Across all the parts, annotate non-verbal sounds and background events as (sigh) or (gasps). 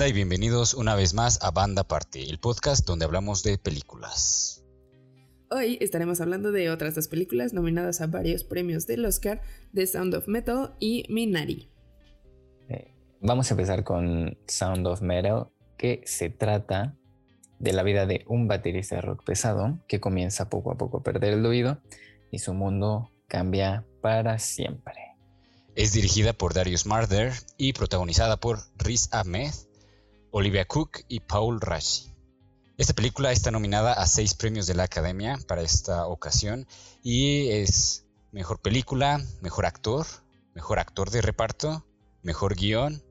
banda y bienvenidos una vez más a Banda Party, el podcast donde hablamos de películas. Hoy estaremos hablando de otras dos películas nominadas a varios premios del Oscar, The Sound of Metal y Minari. Eh, vamos a empezar con Sound of Metal, que se trata de la vida de un baterista de rock pesado que comienza poco a poco a perder el oído y su mundo cambia para siempre. Es dirigida por Darius Marder y protagonizada por Riz Ahmed, Olivia Cook y Paul Rashi. Esta película está nominada a seis premios de la Academia para esta ocasión y es mejor película, mejor actor, mejor actor de reparto, mejor guion,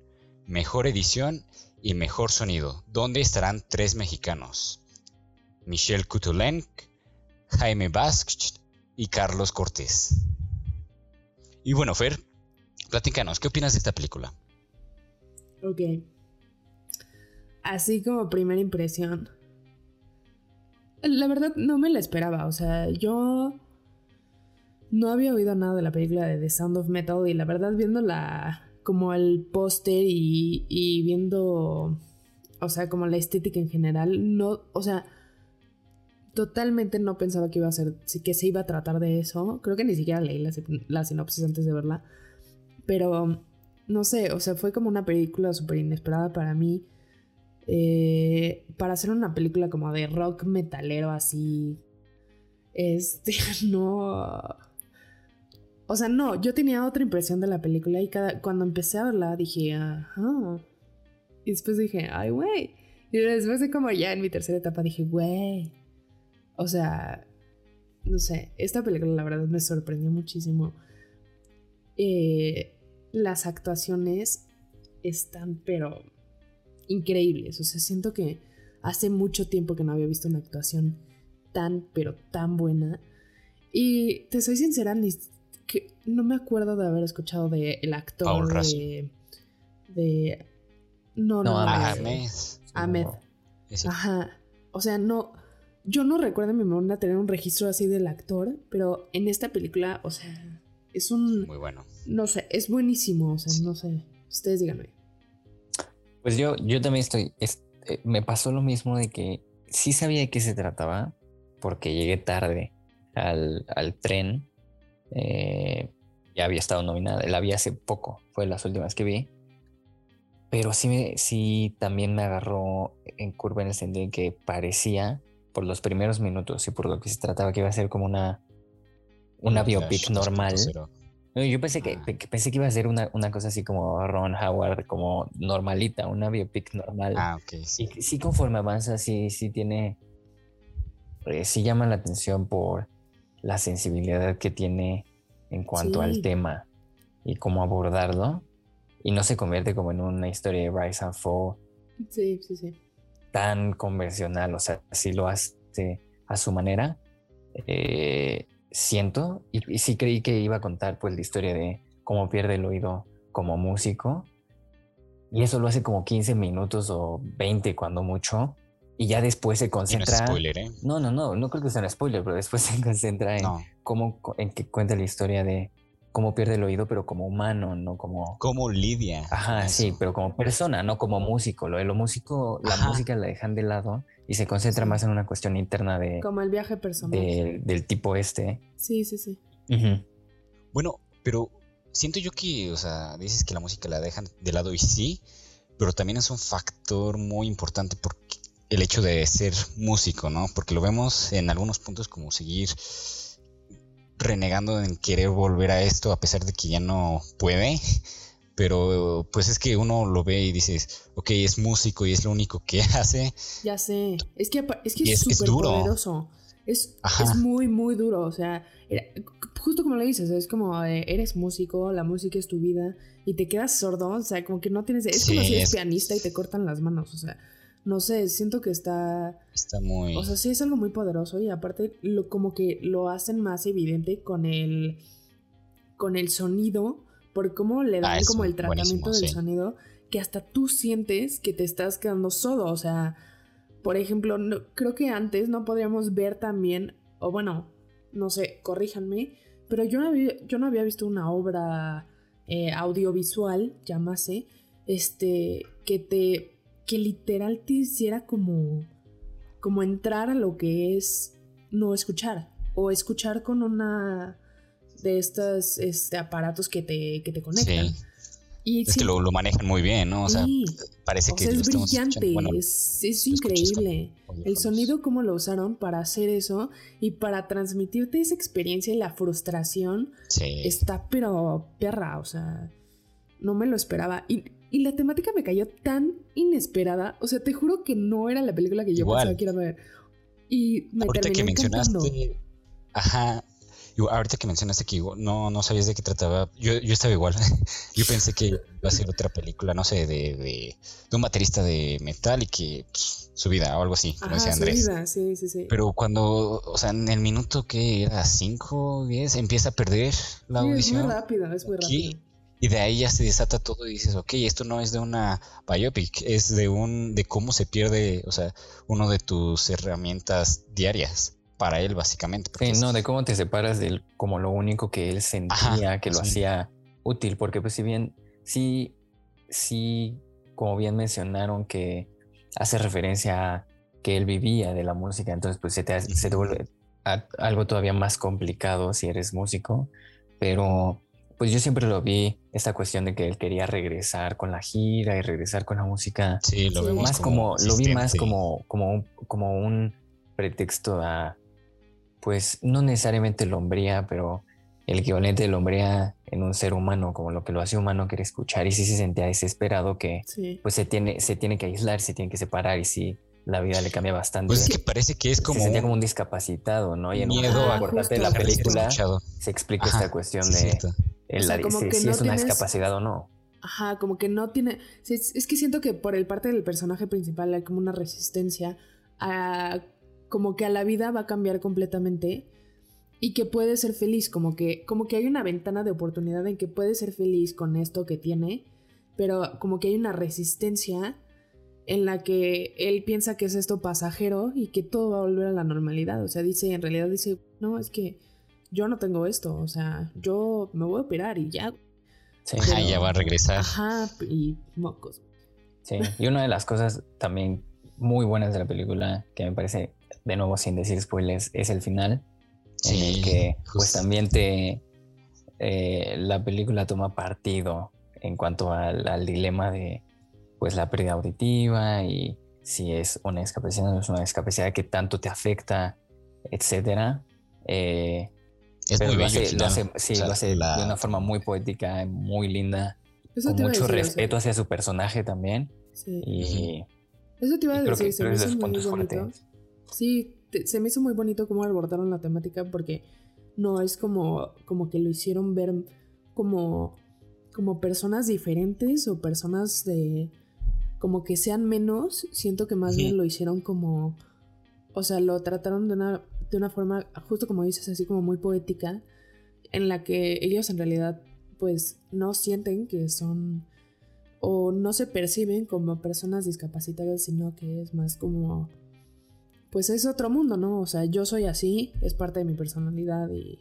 mejor edición y mejor sonido, donde estarán tres mexicanos: Michelle Kutulenk, Jaime Basque y Carlos Cortés. Y bueno, Fer, platícanos, ¿qué opinas de esta película? Ok. Así como primera impresión. La verdad no me la esperaba, o sea, yo no había oído nada de la película de The Sound of Metal y la verdad viendo la como el póster y, y viendo, o sea, como la estética en general, no, o sea, totalmente no pensaba que iba a ser, que se iba a tratar de eso. Creo que ni siquiera leí la, sinopsis antes de verla. Pero, no sé, o sea, fue como una película súper inesperada para mí. Eh, para hacer una película como de rock metalero así. Este, (laughs) no. O sea, no, yo tenía otra impresión de la película y cada, cuando empecé a verla dije, ajá. Y después dije, ay, güey. Y después de como ya en mi tercera etapa dije, güey, o sea, no sé, esta película la verdad me sorprendió muchísimo. Eh, las actuaciones están, pero increíbles. O sea, siento que hace mucho tiempo que no había visto una actuación tan, pero tan buena. Y te soy sincera, ni, que no me acuerdo de haber escuchado de el actor de, de, no, no, Ahmed. Ahmed. Ajá. O sea, no yo no recuerdo en mi memoria tener un registro así del actor, pero en esta película, o sea, es un... Muy bueno. No sé, es buenísimo, o sea, no sé. Ustedes díganme. Pues yo, yo también estoy... Eh, me pasó lo mismo de que sí sabía de qué se trataba, porque llegué tarde al, tren. Eh, ya había estado nominada, la vi hace poco, fue las últimas que vi. Pero sí, me, sí también me agarró en curva en el sentido de que parecía por los primeros minutos y por lo que se trataba que iba a ser como una, una biopic normal. Yo pensé que, pensé que iba a ser una, cosa así como Ron Howard, como normalita, una biopic normal. Ah, ok. Sí. Y sí, conforme avanza, sí, sí tiene. Eh, sí llama la atención por la sensibilidad que tiene en cuanto al tema y cómo abordarlo. Y no se convierte como en una historia de Rise and Fall. Sí, sí, sí tan convencional, o sea, si lo hace a su manera. Eh, siento, y, sí creí que iba a contar pues la historia de cómo pierde el oído como músico, y eso lo hace como 15 minutos o 20 cuando mucho, y ya después se concentra... No, spoiler, ¿eh? no, no, no, no creo que sea un spoiler, pero después (laughs) se concentra en cómo, en que cuenta la historia de cómo pierde el oído, pero como humano, no como... Como Lidia. Ajá, sí, pero como persona, no como músico. Lo de lo músico, la música la dejan de lado y se concentra más en una cuestión interna de... Como el viaje personal. del tipo este. Sí, sí, sí. Bueno, pero siento yo que, o sea, dices que la música la dejan de lado y sí, pero también es un factor muy importante porque el hecho de ser músico, ¿no? Porque lo vemos en algunos puntos como seguir renegando en querer volver a esto a pesar de que ya no puede. Pero pues es que uno lo ve y dices, ok, es músico y es lo único que (laughs) hace. Ya sé, es que es que es súper poderoso. Es, es, muy, muy duro. O sea, justo como lo dices, es como eres músico, la música es tu vida y te quedas sordo. O sea, como que no tienes. Es como si eres pianista y te cortan las manos. O sea, no sé, siento que está... Está muy... O sea, sí es algo muy poderoso y aparte lo, como que lo hacen más evidente con el... con el sonido, por cómo le dan ah, como el tratamiento del sonido, que hasta tú sientes que te estás quedando sordo, o sea... Por ejemplo, creo que antes no podríamos ver también, o bueno, no sé, corríjanme, pero yo no había, yo no había visto una obra eh, audiovisual, llámase, este, que te que literal te hiciera como, como entrar a lo que es no escuchar o escuchar con una de estos este, aparatos que te, que te conectan. Y es que lo, manejan muy bien, ¿no? O sea, parece que es brillante, es, increíble. El sonido, cómo lo usaron para hacer eso y para transmitirte esa experiencia y la frustración, está pero perra, o sea, no me lo esperaba. Y, la temática me cayó tan inesperada, o sea, te juro que no era la película que yo pensaba que iba a ver. Y me Ahorita que mencionaste, ajá, ahorita que mencionaste que no, no sabías de qué trataba, yo, yo estaba igual. (laughs) yo pensé que iba a ser otra película, no sé, de, de, un baterista de metal y que pues, su vida o algo así, como decía Andrés. Su vida, sí, sí, sí. Pero cuando, o sea, en el minuto que era 5, 10, empieza a perder la audición. Es muy rápido, es muy rápido. Y de ahí ya se desata todo y dices, ok, esto no es de una biopic, es de un, de cómo se pierde, o sea, uno de tus herramientas diarias para él, básicamente. Sí, no, de cómo te separas de como lo único que él sentía que lo hacía útil, porque pues si bien, sí, sí, como bien mencionaron que hace referencia a que él vivía de la música, entonces pues se te, se te vuelve algo todavía más complicado si eres músico, pero pues yo siempre lo vi esta cuestión de que él quería regresar con la gira y regresar con la música. Sí, lo vemos más como, lo vi más como como como un pretexto a pues no necesariamente lombría, pero el equivalente de lombría en un ser humano, como lo que lo hace humano, quiere escuchar y sí se sentía desesperado que pues se tiene, se tiene que aislar, se tiene que separar y sí la vida le cambia bastante. Pues es que parece que es como. Se sentía como un discapacitado, ¿no? Y en miedo a parte de la película se explica esta cuestión de si, es una discapacidad o no. Ajá, como que no tiene. Es, que siento que por el parte del personaje principal hay como una resistencia a como que a la vida va a cambiar completamente y que puede ser feliz, como que, como que hay una ventana de oportunidad en que puede ser feliz con esto que tiene, pero como que hay una resistencia en la que él piensa que es esto pasajero y que todo va a volver a la normalidad. O sea, dice, en realidad dice, no, es que yo no tengo esto, o sea, yo me voy a operar y ya. Sí, ya va a regresar. Ajá, y mocos. Sí, y una de las cosas también muy buenas de la película que me parece de nuevo sin decir spoilers, es el final, en el que pues también te eh, la película toma partido en cuanto al, dilema de pues la pérdida auditiva y si es una discapacidad o no es una discapacidad que tanto te afecta, etcétera. Eh, es muy lo hace, lo hace, sí, lo hace de una forma muy poética, muy linda, con mucho respeto hacia su personaje también. Sí. Y, eso te iba a decir, se me hizo muy bonito. Sí, se me hizo muy bonito cómo abordaron la temática porque no es como, como que lo hicieron ver como, como personas diferentes o personas de como que sean menos. Siento que más bien lo hicieron como, o sea, lo trataron de una, de una forma, justo como dices, así como muy poética, en la que ellos en realidad pues no sienten que son o no se perciben como personas discapacitadas, sino que es más como pues es otro mundo, ¿no? O sea, yo soy así, es parte de mi personalidad y,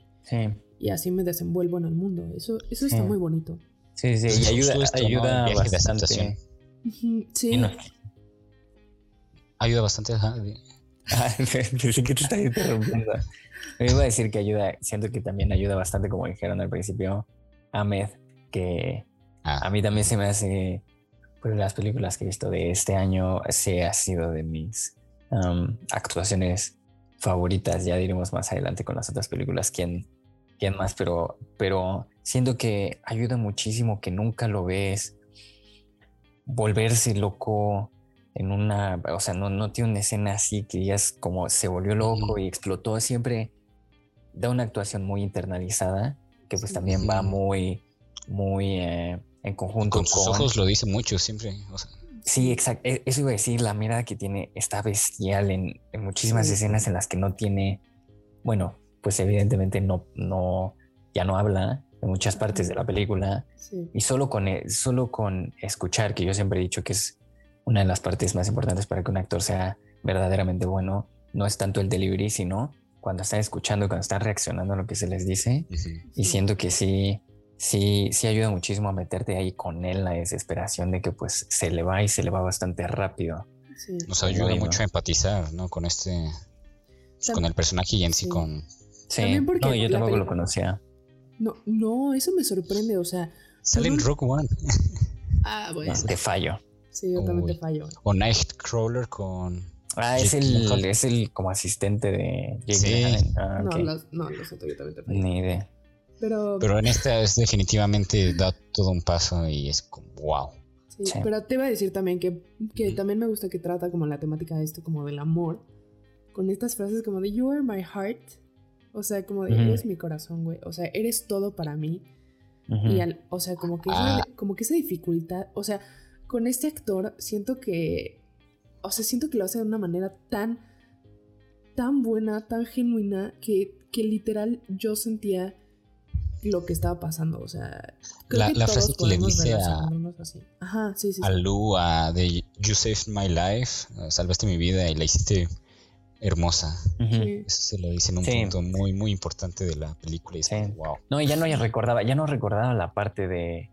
y así me desenvuelvo en el mundo. Eso, eso está muy bonito. Sí, sí, y ayuda, ayuda bastante. Sí. Ayuda bastante. (laughs) sí que te está interrumpiendo. Me iba a decir que ayuda, siento que también ayuda bastante, como dijeron al principio, Ahmed, que ah. a mí también se me hace, pues las películas que he visto de este año, se ha sido de mis actuaciones favoritas. Ya diremos más adelante con las otras películas quién, quién más, pero, pero siento que ayuda muchísimo que nunca lo ves volverse loco en una, o sea, no, no tiene una escena así que ya es como se volvió loco y explotó, siempre da una actuación muy internalizada, que pues también va muy, muy eh, en conjunto con... Sus ojos lo dice mucho siempre, o sea. Sí, exacto. E, eso iba a decir, la mirada que tiene está bestial en, muchísimas escenas en las que no tiene, bueno, pues evidentemente no, no, ya no habla en muchas partes de la película. Y solo con, e, solo con escuchar, que yo siempre he dicho que es una de las partes más importantes para que un actor sea verdaderamente bueno, no es tanto el delivery, sino cuando están escuchando, cuando están reaccionando a lo que se les dice. Y siento que sí, sí, sí ayuda muchísimo a meterte ahí con él la desesperación de que pues se le va y se le va bastante rápido. Nos ayuda mucho a empatizar, ¿no? Con este, con el personaje y en sí, con... Sí, no, yo tampoco lo conocía. No, no, eso me sorprende, o sea... Sale en Rock One. ah, bueno. Te fallo. Sí, yo también te fallo. O Nightcrawler con... Ah, es el, es el como asistente de Jake sí. ah, no, no, lo siento, yo también te fallo. Ni idea. Pero, pero en esta es definitivamente da todo un paso y es como wow. Sí, pero te iba a decir también que, que también me gusta que trata como la temática de esto, como del amor, con estas frases como de You are my heart, o sea, como de eres mi corazón, güey, o sea, eres todo para mí. Y al, o sea, como que, esa, ah. como que esa dificultad, o sea, con este actor siento que, o sea, siento que lo hace de una manera tan, tan buena, tan genuina, que, que literal yo sentía lo que estaba pasando. O sea, la, la frase que le dice a, Ajá, sí, sí, a Lu a de You saved my life, salvaste mi vida y la hiciste hermosa. Eso se lo dice en un punto muy, muy importante de la película. Y wow. No, y ya no recordaba, ya no recordaba la parte de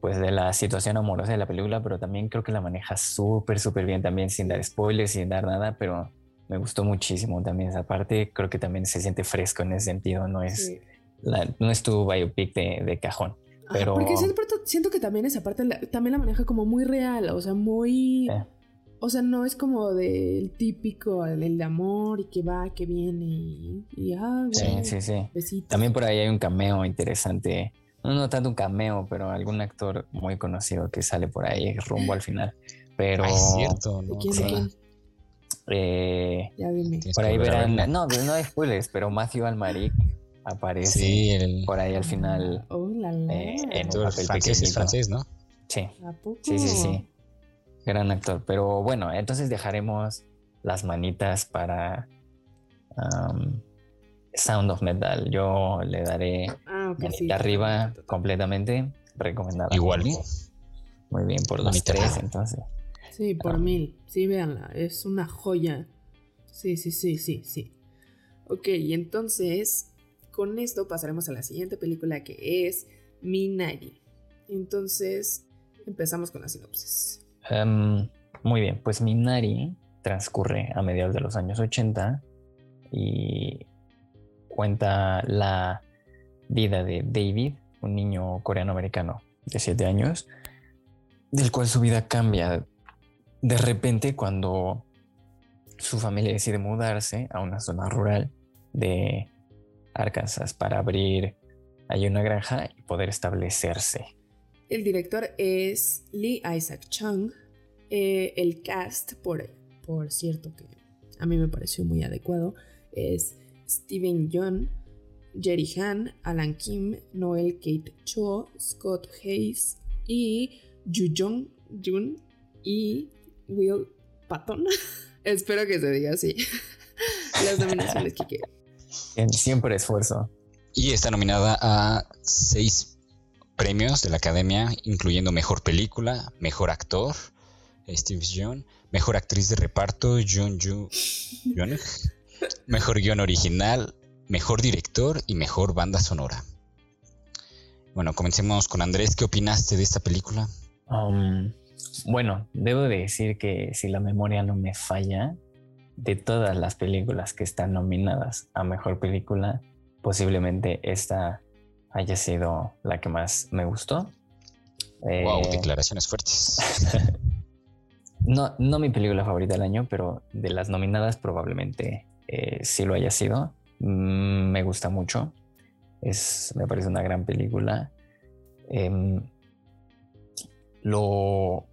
pues de la situación amorosa de la película, pero también creo que la maneja súper, súper bien también, sin dar spoilers, sin dar nada, pero me gustó muchísimo también esa parte. Creo que también se siente fresco en ese sentido, no es no es tu biopic de, cajón. Pero... porque siento, que también esa parte también la maneja como muy real, o sea, muy... O sea, no es como del típico, del de amor y que va, que viene y, y ah, Sí, sí, sí. También por ahí hay un cameo interesante. No, no tanto un cameo, pero algún actor muy conocido que sale por ahí rumbo al final. Pero... es cierto, ¿no? quién, Eh, ya dime. Por ahí verán... No, no hay spoilers, pero Matthew Almaric aparece por ahí al final oh, eh, en un papel francés, es francés, ¿no? Sí. Sí, sí, sí. Gran actor. Pero bueno, entonces dejaremos las manitas para Sound of Metal. Yo le daré ah, arriba completamente. Recomendada. Igual. Muy bien, por los tres, entonces. Sí, por ah. mil. Sí, véanla. Es una joya. Sí, sí, sí, sí, sí. Ok, y entonces con esto pasaremos a la siguiente película que es Minari. Entonces, empezamos con la sinopsis. Em, muy bien, pues Minari transcurre a mediados de los años 80 y cuenta la vida de David, un niño coreano-americano de 7 años, del cual su vida cambia de repente cuando su familia decide mudarse a una zona rural de Arkansas para abrir ahí una granja y poder establecerse. El director es Lee Isaac Chung. Eh, el cast, por, cierto, que a mí me pareció muy adecuado, es Steven Yeun, Jerry Han, Alan Kim, Noel Kate Cho, Scott Hayes y Yu Jong Jun y Will Patton. (laughs) Espero que se diga así. (laughs) Las nominaciones que quiero. Siempre esfuerzo. Y está nominada a seis premios de la Academia, incluyendo Mejor Película, Mejor Actor, Steve John, Mejor Actriz de Reparto, Jun Ju (laughs) Mejor Guión Original, Mejor Director y Mejor Banda Sonora. Bueno, comencemos con Andrés. ¿Qué opinaste de esta película? Um, bueno, debo decir que si la memoria no me falla, de todas las películas que están nominadas a mejor película, posiblemente esta haya sido la que más me gustó. Wow, eh, declaraciones fuertes. (laughs) no, no mi película favorita del año, pero de las nominadas probablemente eh, sí lo haya sido. Mm, me gusta mucho. Es, me parece una gran película. Em, lo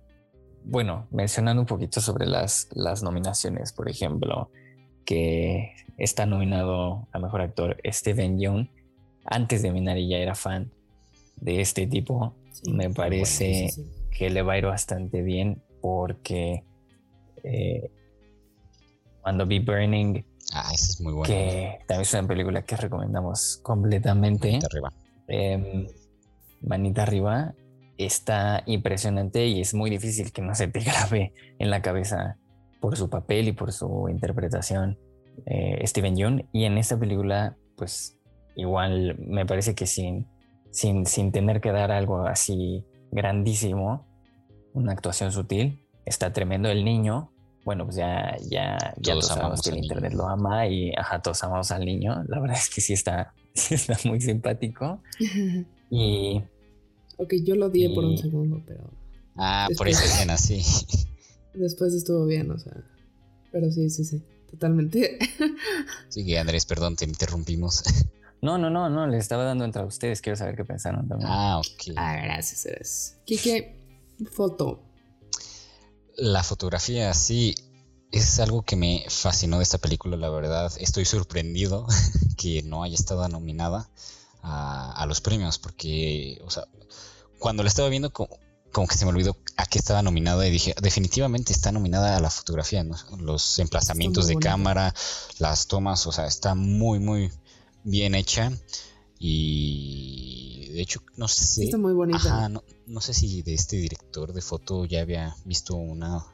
bueno, mencionando un poquito sobre las, las nominaciones, por ejemplo, que está nominado a Mejor Actor Steven Yeun. Antes de Minari ya era fan de este tipo. Me parece que le va a ir bastante bien porque eh, cuando vi Burning, ah, es muy bueno. que también es una película que recomendamos completamente. Manita arriba. Em, manita arriba está impresionante y es muy difícil que no se te (laughs) grabe en la cabeza por su papel y por su interpretación eh, Steven Yeun. Y en esta película, pues igual me parece que sin, sin, sin tener que dar algo así grandísimo, una actuación sutil, está tremendo el niño. Bueno, pues ya, ya, ya todos, sabemos que el internet lo ama y ajá, todos amamos al niño. La verdad es que sí está, (laughs) sí está muy simpático. (laughs) y. Ok, yo lo odié por un segundo, pero. Ah, por esa (laughs) escena, sí. Después estuvo bien, o sea. Pero sí, sí, sí. Totalmente. Sí, Andrés, perdón, te interrumpimos. No, no, no, no, les estaba dando entre ustedes. Quiero saber qué pensaron también. Ah, ok. Ah, gracias, eres. Kike, foto. La fotografía, sí, es algo que me fascinó de esta película, la verdad. Estoy sorprendido (laughs) que no haya estado nominada a, los premios, porque, o sea, cuando la estaba viendo, como, que se me olvidó a qué estaba nominada y dije, definitivamente está nominada a la fotografía, los emplazamientos de cámara, las tomas, o sea, está muy, muy bien hecha y de hecho no sé. Está muy bonita. No, sé si de este director de foto ya había visto una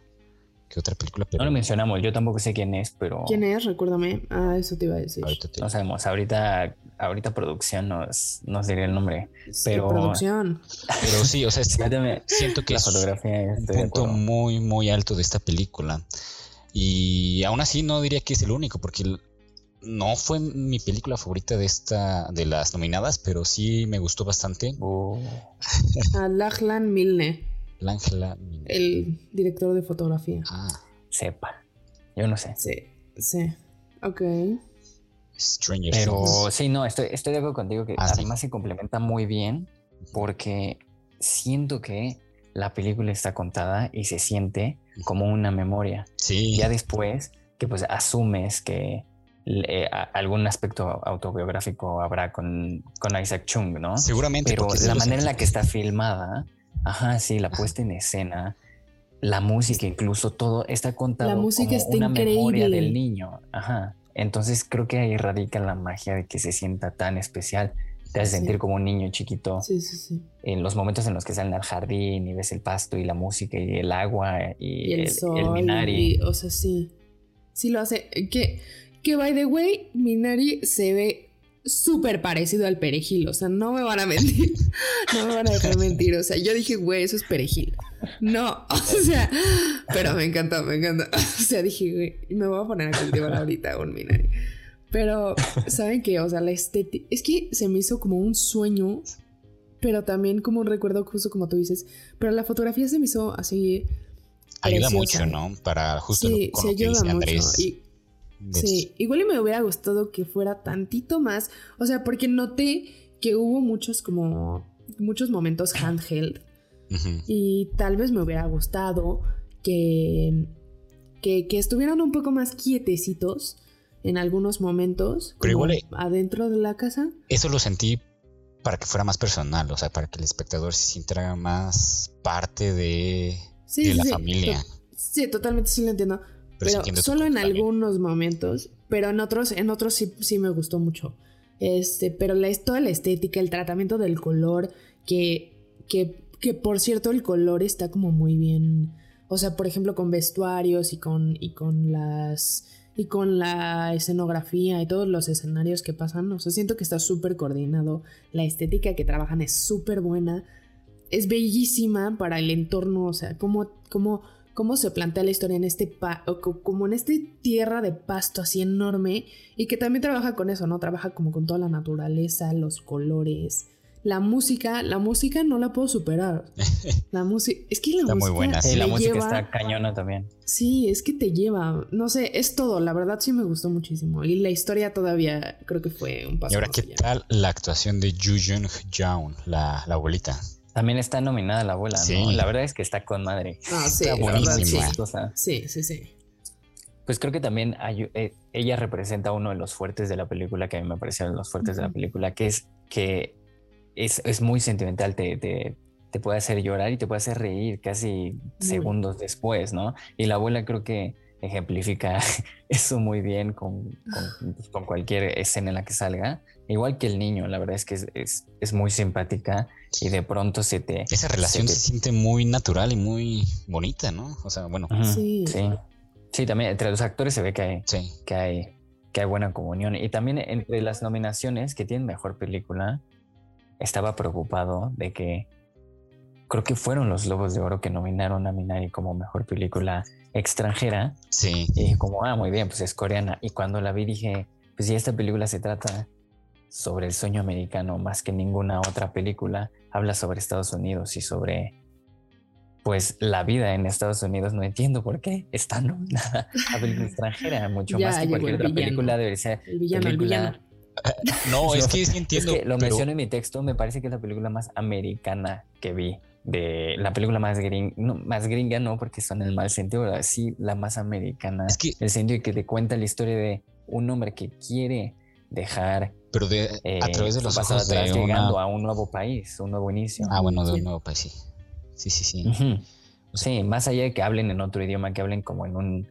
que otra película no lo mencionamos yo tampoco sé quién es pero quién es recuérdame. Ah eso te iba a decir. No sabemos ahorita ahorita producción nos, nos diría el nombre pero producción. Pero sí o sea (laughs) siento que la fotografía es un punto muy muy alto de esta película. Y aún así no diría que es el único porque no fue mi película favorita de esta de las nominadas, pero sí me gustó bastante. Oh. A Lachlan Milne. Milne. El director de fotografía. Ah. Sepa. Yo no sé. Sí, sí. Ok. Stranger Pero sí, no, estoy, estoy de acuerdo contigo que ah, además se complementa muy bien porque siento que la película está contada y se siente como una memoria. Sí. Ya después que pues asumes que algún aspecto autobiográfico habrá con, con, Isaac Chung, ¿no? Seguramente. Pero la manera en la que está filmada, ajá, sí, la puesta en escena, la música, incluso todo está contado la música como una memoria del niño, ajá. Entonces creo que ahí radica la magia de que se sienta tan especial. Te hace sentir como un niño chiquito. Sí, sí, sí. En los momentos en los que salen al jardín y ves el pasto y la música y el agua y, el, sol. minari. o sea, sí. Sí lo hace. Que que, by the way, Minari se ve súper parecido al perejil. O sea, no me van a mentir. (laughs) No me van a dejar mentir. O sea, yo dije, güey, eso es perejil. No, (laughs) o sea, pero me encantó, me encantó. (laughs) O sea, dije, güey, me voy a poner a cultivar ahorita un Minari. Pero, ¿saben qué? O sea, la estética. Es que se me hizo como un sueño, pero también como un recuerdo, justo como tú dices. Pero la fotografía se me hizo así. Ayuda mucho, ¿no? Para justo sí, lo, que dice Andrés. Sí, igual y me hubiera gustado que fuera tantito más, o sea, porque noté que hubo muchos como, muchos momentos handheld y tal vez me hubiera gustado que, que, estuvieran un poco más quietecitos en algunos momentos, Pero igual, adentro de la casa. Eso lo sentí para que fuera más personal, o sea, para que el espectador se sintiera más parte de, la familia. sí, totalmente sí lo entiendo. Pero, solo en algunos momentos, pero en otros, en otros sí, sí me gustó mucho. Este, pero la, toda la estética, el tratamiento del color, que, que, que por cierto el color está como muy bien. O sea, por ejemplo, con vestuarios y con, y con las. Y con la escenografía y todos los escenarios que pasan. O sea, siento que está súper coordinado. La estética que trabajan es súper buena. Es bellísima para el entorno. O sea, como, como cómo se plantea la historia en este como en este tierra de pasto así enorme y que también trabaja con eso, ¿no? Trabaja como con toda la naturaleza, los colores. La música, la música no la puedo superar. (laughs) La música, es que la está música muy buena. Sí, la música está cañona también. Sí, es que te lleva, no sé, es todo, la verdad sí me gustó muchísimo y la historia todavía creo que fue un paso. Y ahora, ¿qué tal la actuación de Ju Jung Jaun, la, la abuelita? También está nominada la abuela, ¿no? La verdad es que está con madre. Ah, sí, está sí. sí, sí, Pues creo que también eh, ella representa uno de los fuertes de la película, que a mí me parecieron los fuertes de la película, que es que es, muy sentimental, te, te, puede hacer llorar y te puede hacer reír casi segundos después, ¿no? Y la abuela creo que ejemplifica (laughs) eso muy bien con, con, cualquier escena en la que salga. Igual que el niño, la verdad es que es, es muy simpática y de pronto se te... Esa relación se, siente muy natural y muy bonita, ¿no? O sea, bueno. sí. sí. también entre los actores se ve que hay, que hay, que hay buena comunión. Y también entre las nominaciones que tienen mejor película, estaba preocupado de que creo que fueron los Lobos de Oro que nominaron a Minari como mejor película extranjera. Sí. Y dije como, ah, muy bien, pues es coreana. Y cuando la vi dije, pues si esta película se trata sobre el sueño americano más que ninguna otra película, habla sobre Estados Unidos y sobre pues la vida en Estados Unidos no entiendo por qué está nominada a película extranjera, mucho Ya más que cualquier otra villano. película debería ser El villano, el película- villano. (laughs) No, es que sí entiendo. es que lo pero- menciono en mi texto, me parece que es la película más americana que vi. De la película más gringa, no, más gringa no, porque son en el mal sentido, pero sí la más americana. Es que- el sentido de que te cuenta la historia de un hombre que quiere dejar pero de, eh, a través de los ojos de atrás, una... llegando a un nuevo país, un nuevo inicio. Ah, bueno, de un nuevo país, sí. Sí, sí, sí. Sí, más allá de que hablen en otro idioma, que hablen como en un,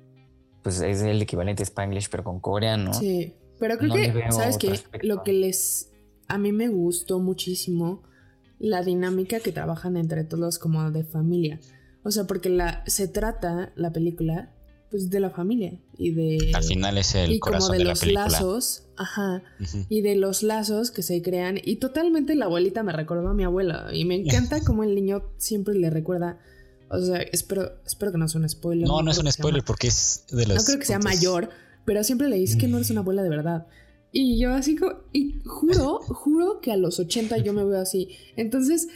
pues es el equivalente a Spanglish, pero con coreano. Sí, pero creo No que, ¿sabes qué? aspecto. Lo que les... A mí me gustó muchísimo la dinámica que trabajan entre todos como de familia. O sea, porque la, se trata la película pues de la familia y de... Al final es el y como de la los película. lazos, ajá, y de los lazos que se crean. Y totalmente la abuelita me recordó a mi abuela. Y me encanta (laughs) como el niño siempre le recuerda. O sea, espero, espero que no sea un spoiler. No, no es un spoiler porque es de los. No creo que sea mayor, pero siempre le dices que no eres una abuela de verdad. Y yo así como, y juro, juro que a los 80 yo me veo así. Entonces,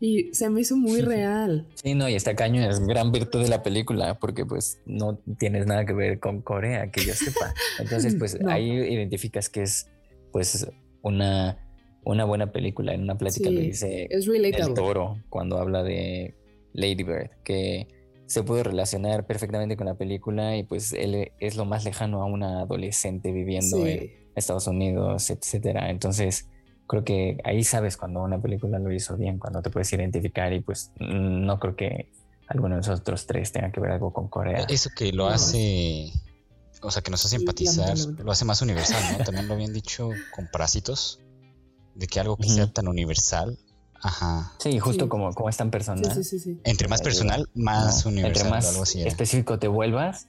y se me hizo muy real. Sí, no, y está caño es gran virtud de la película, porque pues no tienes nada que ver con Corea, que yo sepa. Entonces, pues (laughs) No. ahí identificas que es pues una, una buena película. En una plática Sí, le dice Es el toro cuando habla de Lady Bird, que se pudo relacionar perfectamente con la película y pues él es lo más lejano a una adolescente viviendo en. Estados Unidos, etcétera. Entonces, creo que ahí sabes cuando una película lo hizo bien, cuando te puedes identificar y pues no creo que alguno de esos otros tres tenga que ver algo con Corea. Eso que lo hace. O sea, que nos hace empatizar, lo hace más universal, ¿no? (laughs) También lo habían dicho con Parásitos, de que algo que sea tan universal, ajá. Sí, justo Sí. como, como es tan personal. Sí, sí, sí, sí. Entre más Ayuda. personal, más ¿no? universal, Entre más algo así. era. específico te vuelvas,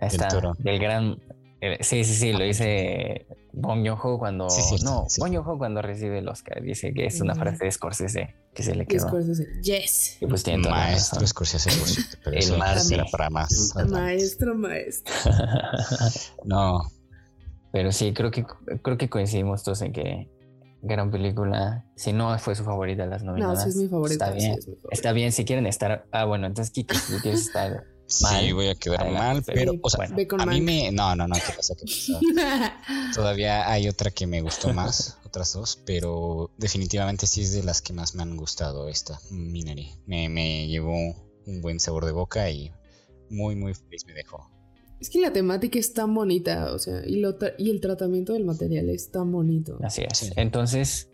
está Toro. del gran... eh, sí, sí, sí, lo dice Bong Joon-ho cuando... Sí, no, sí. Bong Joon-ho cuando recibe el Oscar. Dice que es una frase de Scorsese que se le quedó. Scorsese, Yes. Y pues tiene toda la Maestro. Scorsese, por (laughs) cierto, pero El eso será para más. Maestro, maestro. (laughs) No, Pero sí, creo que, creo que coincidimos todos en que gran película. Si no fue su favorita de las No, nominadas. sí es mi favorita. Está sí bien. es mi favorita. Está bien si quieren estar. Ah, bueno, entonces Kiki, si quieres estar. Sí, Mal. voy a quedar Adelante, mal, pero, pero o sea, bueno. Ve con a mí me. No, no, no, ¿qué pasa? ¿Qué pasa? (laughs) Todavía hay otra que me gustó más, otras dos, pero definitivamente sí es de las que más me han gustado esta, Minari. Me, me llevó un buen sabor de boca y muy, muy feliz me dejó. Es que la temática es tan bonita, o sea, y, lo tra- y el tratamiento del material es tan bonito. Así es. Sí. Entonces,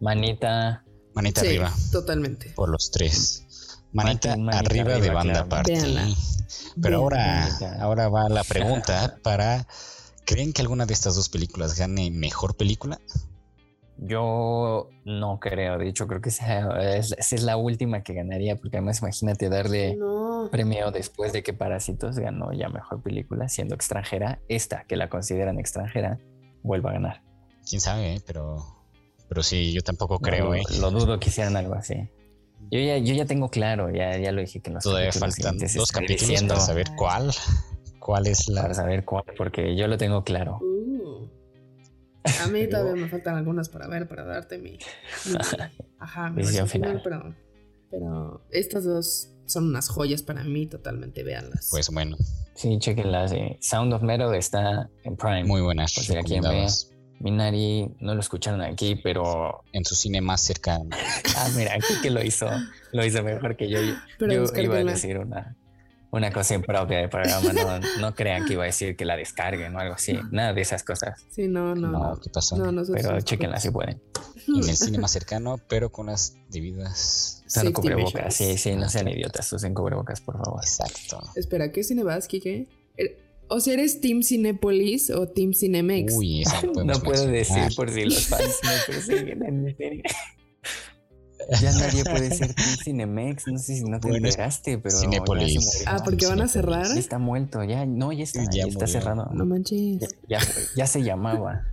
manita. Manita Sí, arriba, totalmente. por los tres. Manita, arriba, de banda claro. aparte. Véanla. Pero ahora, ahora va la (laughs) pregunta para... ¿Creen que alguna de estas dos películas gane mejor película? Yo no creo. De hecho, creo que esa es, esa es la última que ganaría. Porque además, imagínate darle No. premio después de que Parásitos ganó ya mejor película siendo extranjera. Esta, que la consideran extranjera, vuelva a ganar. Quién sabe, ¿eh? pero... Pero sí, yo tampoco creo, No, ¿eh? Lo dudo que hicieran algo así. Yo ya, yo ya tengo claro, ya, ya lo dije que en los Todavía faltan dos capítulos diciendo para saber cuál. ¿Cuál es la...? para saber cuál, porque yo lo tengo claro. Uh. A mí (laughs) todavía me faltan algunas para ver, para darte mi. mi- (laughs) ajá, final, final. pero. Pero estas dos son unas joyas para mí, totalmente, véanlas. Pues bueno, Sí, chequenla. sí. Sound of Metal está en Prime. muy buenas. Pues Minari no lo escucharon aquí, pero En su cine más cercano. ah, mira, aquí que lo hizo, lo hizo mejor que yo. Pero yo iba a decir una, una cosa impropia del programa. No, no crean que iba a decir que la descarguen o algo así. Nada de esas cosas. Sí, no, no, No, no. ¿qué pasó? No, Pero chequenla si pueden. En el cine más cercano, pero con las debidas... Usen cubrebocas. Sí, sí, no sean idiotas. Usen cubrebocas, por favor. Exacto. Espera, ¿qué cine vas, Kike? O sea, ¿eres Team Cinepolis o Team Cinemex? Uy, esa no (laughs) puedo decir mencionar. por si los fans me (laughs) persiguen en mi serie. (laughs) Ya nadie puede ser Team Cinemex. No sé si no te Bueno, es enteraste, pero. Murió. Ah, porque van a cerrar. Está muerto, ya, no, ya está, Ya ya, está murió. cerrado. No manches. Ya, ya, ya se llamaba. (gasps)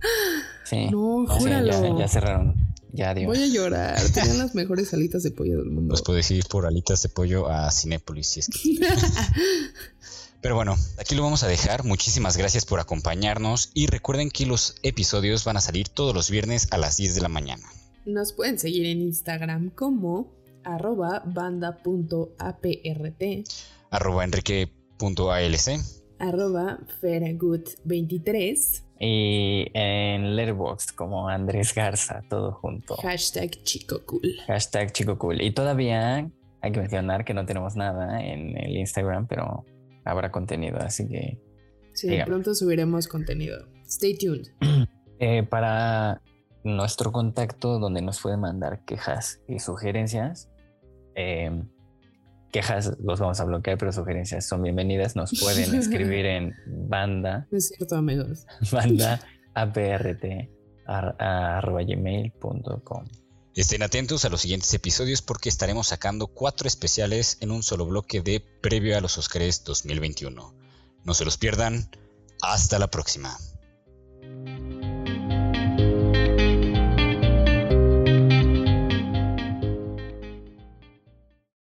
Sí. No, Sí, júralo. ya, ya cerraron. Ya, Dios. Voy a llorar. Tenían las mejores alitas de pollo del mundo. Pues puedes ir por alitas de pollo a Cinépolis si es que. Pero bueno, aquí lo vamos a dejar. Muchísimas gracias por acompañarnos y recuerden que los episodios van a salir todos los viernes a las 10 de la mañana. Nos pueden seguir en Instagram como arroba banda.aprt, Arroba enrique.alc. arroba feragut23, Y en Letterboxd como Andrés Garza, todo junto. hashtag chico cool. Hashtag chico cool. Y todavía hay que mencionar que no tenemos nada en el Instagram, pero habrá contenido, así que Sí, Dígame. pronto subiremos contenido. Stay tuned. (clears throat) Eh, para nuestro contacto donde nos pueden mandar quejas y sugerencias, eh, quejas los vamos a bloquear, pero sugerencias son bienvenidas. Nos pueden (laughs) escribir en banda, es cierto, amigos. (laughs) banda aprt gmail.com. Estén atentos a los siguientes episodios porque estaremos sacando cuatro especiales en un solo bloque de previo a los Oscars 2021. No se los pierdan. Hasta la próxima.